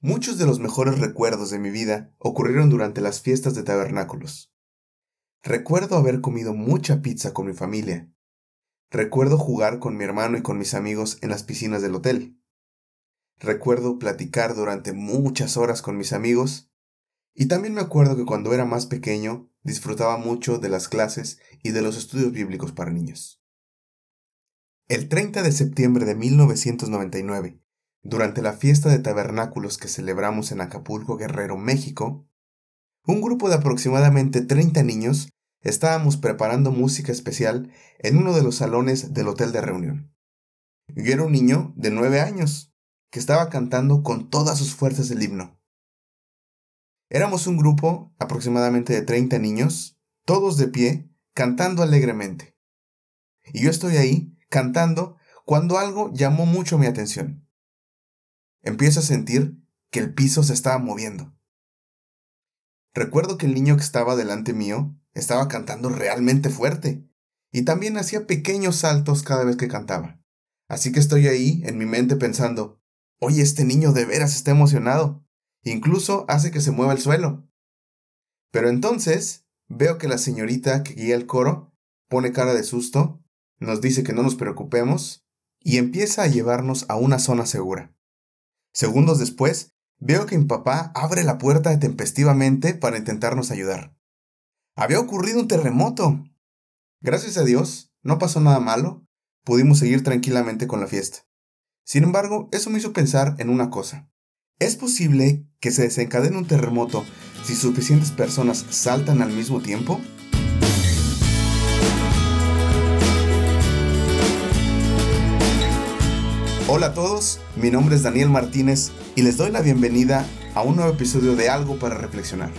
Muchos de los mejores recuerdos de mi vida ocurrieron durante las fiestas de tabernáculos. Recuerdo haber comido mucha pizza con mi familia. Recuerdo jugar con mi hermano y con mis amigos en las piscinas del hotel. Recuerdo platicar durante muchas horas con mis amigos. Y también me acuerdo que cuando era más pequeño disfrutaba mucho de las clases y de los estudios bíblicos para niños. El 30 de septiembre de 1999, durante la fiesta de tabernáculos que celebramos en Acapulco, Guerrero, México, un grupo de aproximadamente 30 niños estábamos preparando música especial en uno de los salones del hotel de reunión. Yo era un niño de 9 años que estaba cantando con todas sus fuerzas el himno. Éramos un grupo aproximadamente de 30 niños, todos de pie, cantando alegremente. Y yo estoy ahí, cantando, cuando algo llamó mucho mi atención empiezo a sentir que el piso se estaba moviendo. Recuerdo que el niño que estaba delante mío estaba cantando realmente fuerte y también hacía pequeños saltos cada vez que cantaba. Así que estoy ahí en mi mente pensando, oye, este niño de veras está emocionado. Incluso hace que se mueva el suelo. Pero entonces veo que la señorita que guía el coro pone cara de susto, nos dice que no nos preocupemos y empieza a llevarnos a una zona segura. Segundos después, veo que mi papá abre la puerta tempestivamente para intentarnos ayudar. Había ocurrido un terremoto. Gracias a Dios, no pasó nada malo, pudimos seguir tranquilamente con la fiesta. Sin embargo, eso me hizo pensar en una cosa. ¿Es posible que se desencadene un terremoto si suficientes personas saltan al mismo tiempo? Hola a todos, mi nombre es Daniel Martínez y les doy la bienvenida a un nuevo episodio de Algo para Reflexionar,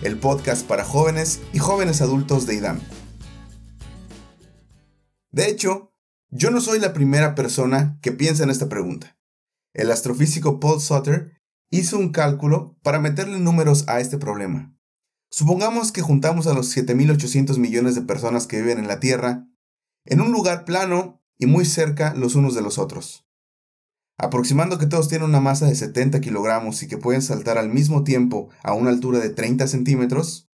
el podcast para jóvenes y jóvenes adultos de IDAM. De hecho, yo no soy la primera persona que piensa en esta pregunta. El astrofísico Paul Sutter hizo un cálculo para meterle números a este problema. Supongamos que juntamos a los 7.800 millones de personas que viven en la Tierra en un lugar plano y muy cerca los unos de los otros. Aproximando que todos tienen una masa de 70 kilogramos y que pueden saltar al mismo tiempo a una altura de 30 centímetros,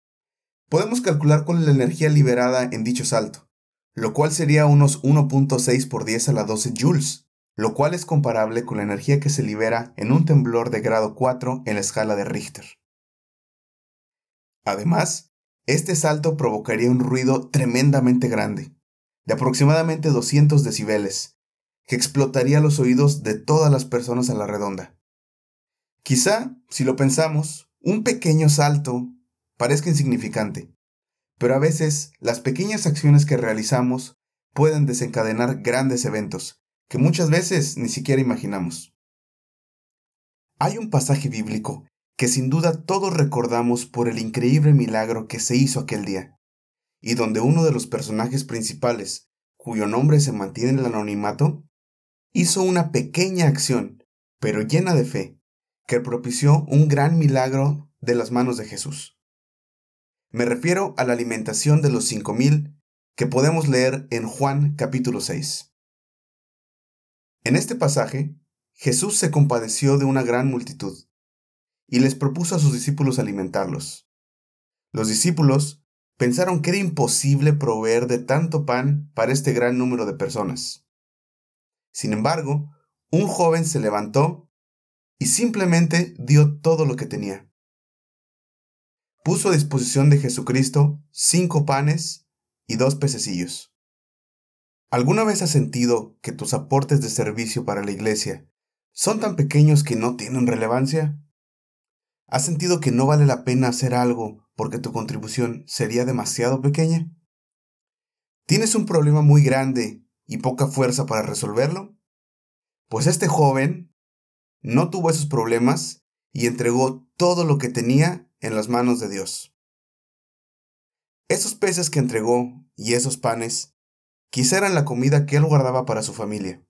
podemos calcular cuál es la energía liberada en dicho salto, lo cual sería unos 1.6 por 10 a la 12 joules, lo cual es comparable con la energía que se libera en un temblor de grado 4 en la escala de Richter. Además, este salto provocaría un ruido tremendamente grande, de aproximadamente 200 decibeles, que explotaría los oídos de todas las personas a la redonda. Quizá, si lo pensamos, un pequeño salto parezca insignificante, pero a veces las pequeñas acciones que realizamos pueden desencadenar grandes eventos que muchas veces ni siquiera imaginamos. Hay un pasaje bíblico que sin duda todos recordamos por el increíble milagro que se hizo aquel día, y donde uno de los personajes principales, cuyo nombre se mantiene en el anonimato, hizo una pequeña acción, pero llena de fe, que propició un gran milagro de las manos de Jesús. Me refiero a la alimentación de los cinco mil que podemos leer en Juan capítulo 6. En este pasaje, Jesús se compadeció de una gran multitud y les propuso a sus discípulos alimentarlos. Los discípulos pensaron que era imposible proveer de tanto pan para este gran número de personas. Sin embargo, un joven se levantó y simplemente dio todo lo que tenía. Puso a disposición de Jesucristo cinco panes y dos pececillos. ¿Alguna vez has sentido que tus aportes de servicio para la iglesia son tan pequeños que no tienen relevancia? ¿Has sentido que no vale la pena hacer algo porque tu contribución sería demasiado pequeña? ¿Tienes un problema muy grande y poca fuerza para resolverlo? Pues este joven no tuvo esos problemas y entregó todo lo que tenía en las manos de Dios. Esos peces que entregó y esos panes quizá eran la comida que él guardaba para su familia.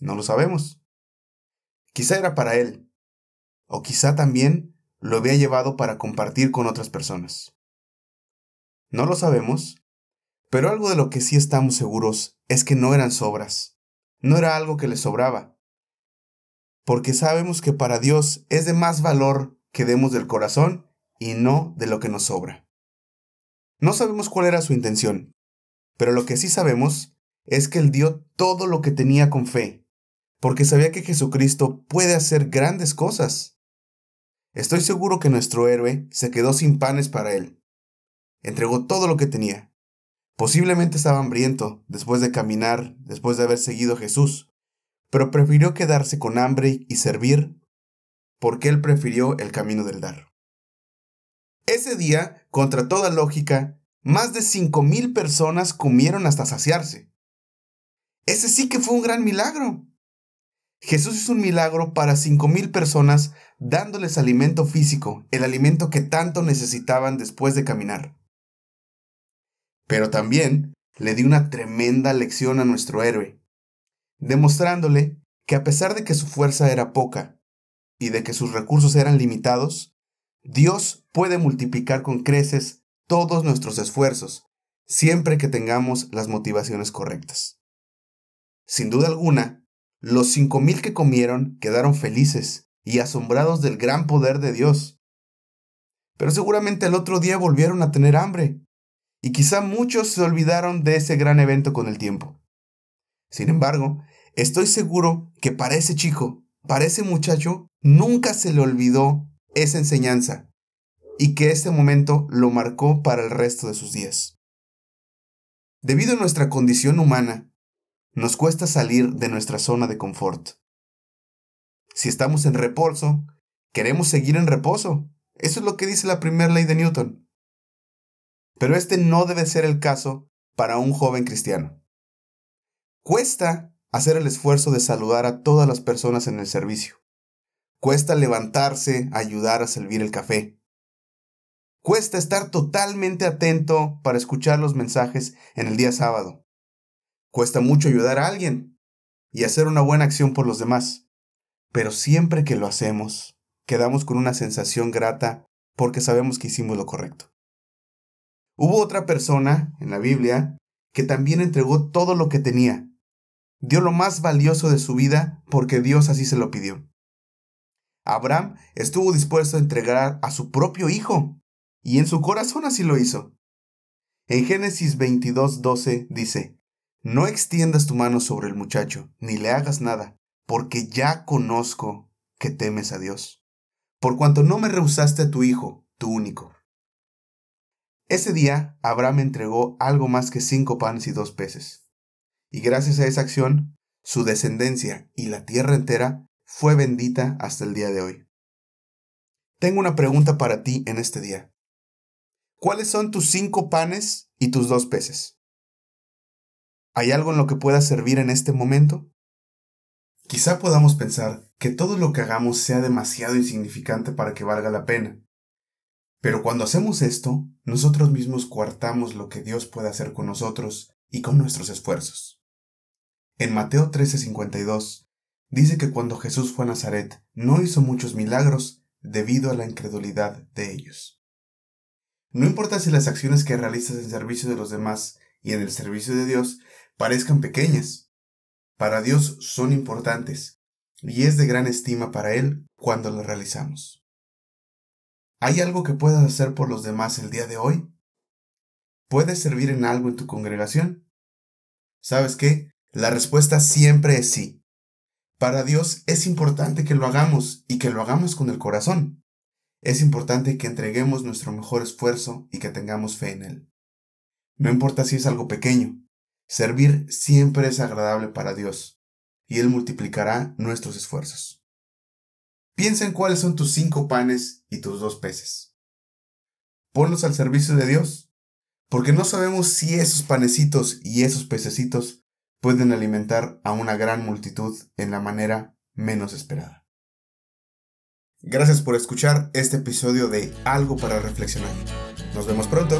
No lo sabemos. Quizá era para él, o quizá también lo había llevado para compartir con otras personas. No lo sabemos, pero algo de lo que sí estamos seguros es que no eran sobras, no era algo que le sobraba. porque sabemos que para Dios es de más valor que demos del corazón y no de lo que nos sobra. No sabemos cuál era su intención, pero lo que sí sabemos es que Él dio todo lo que tenía con fe, porque sabía que Jesucristo puede hacer grandes cosas. Estoy seguro que nuestro héroe se quedó sin panes para Él. Entregó todo lo que tenía. Posiblemente estaba hambriento después de caminar, después de haber seguido a Jesús, pero prefirió quedarse con hambre y servir porque Él prefirió el camino del dar. Ese día, contra toda lógica, más de cinco mil personas comieron hasta saciarse. Ese sí que fue un gran milagro. Jesús hizo un milagro para cinco mil personas dándoles alimento físico, el alimento que tanto necesitaban después de caminar. Pero también le dio una tremenda lección a nuestro héroe, demostrándole que a pesar de que su fuerza era poca y de que sus recursos eran limitados, Dios puede multiplicar con creces todos nuestros esfuerzos, siempre que tengamos las motivaciones correctas. Sin duda alguna, los cinco mil que comieron quedaron felices y asombrados del gran poder de Dios. Pero seguramente el otro día volvieron a tener hambre, y quizá muchos se olvidaron de ese gran evento con el tiempo. Sin embargo, estoy seguro que para ese chico, para ese muchacho, nunca se le olvidó esa enseñanza y que este momento lo marcó para el resto de sus días. Debido a nuestra condición humana, nos cuesta salir de nuestra zona de confort. Si estamos en reposo, queremos seguir en reposo. Eso es lo que dice la primera ley de Newton. Pero este no debe ser el caso para un joven cristiano. Cuesta hacer el esfuerzo de saludar a todas las personas en el servicio. Cuesta levantarse, ayudar a servir el café. Cuesta estar totalmente atento para escuchar los mensajes en el día sábado. Cuesta mucho ayudar a alguien y hacer una buena acción por los demás. Pero siempre que lo hacemos, quedamos con una sensación grata porque sabemos que hicimos lo correcto. Hubo otra persona en la Biblia que también entregó todo lo que tenía. Dio lo más valioso de su vida porque Dios así se lo pidió. Abraham estuvo dispuesto a entregar a su propio hijo, y en su corazón así lo hizo. En Génesis 22:12 dice, No extiendas tu mano sobre el muchacho, ni le hagas nada, porque ya conozco que temes a Dios, por cuanto no me rehusaste a tu hijo, tu único. Ese día Abraham entregó algo más que cinco panes y dos peces. Y gracias a esa acción, su descendencia y la tierra entera fue bendita hasta el día de hoy. Tengo una pregunta para ti en este día. ¿Cuáles son tus cinco panes y tus dos peces? ¿Hay algo en lo que puedas servir en este momento? Quizá podamos pensar que todo lo que hagamos sea demasiado insignificante para que valga la pena. Pero cuando hacemos esto, nosotros mismos coartamos lo que Dios puede hacer con nosotros y con nuestros esfuerzos. En Mateo 13:52 dice que cuando Jesús fue a Nazaret no hizo muchos milagros debido a la incredulidad de ellos. No importa si las acciones que realizas en servicio de los demás y en el servicio de Dios parezcan pequeñas, para Dios son importantes y es de gran estima para Él cuando las realizamos. ¿Hay algo que puedas hacer por los demás el día de hoy? ¿Puedes servir en algo en tu congregación? ¿Sabes qué? La respuesta siempre es sí. Para Dios es importante que lo hagamos y que lo hagamos con el corazón. Es importante que entreguemos nuestro mejor esfuerzo y que tengamos fe en Él. No importa si es algo pequeño, servir siempre es agradable para Dios y Él multiplicará nuestros esfuerzos. Piensa en cuáles son tus cinco panes y tus dos peces. Ponlos al servicio de Dios, porque no sabemos si esos panecitos y esos pececitos pueden alimentar a una gran multitud en la manera menos esperada. Gracias por escuchar este episodio de Algo para Reflexionar. Nos vemos pronto.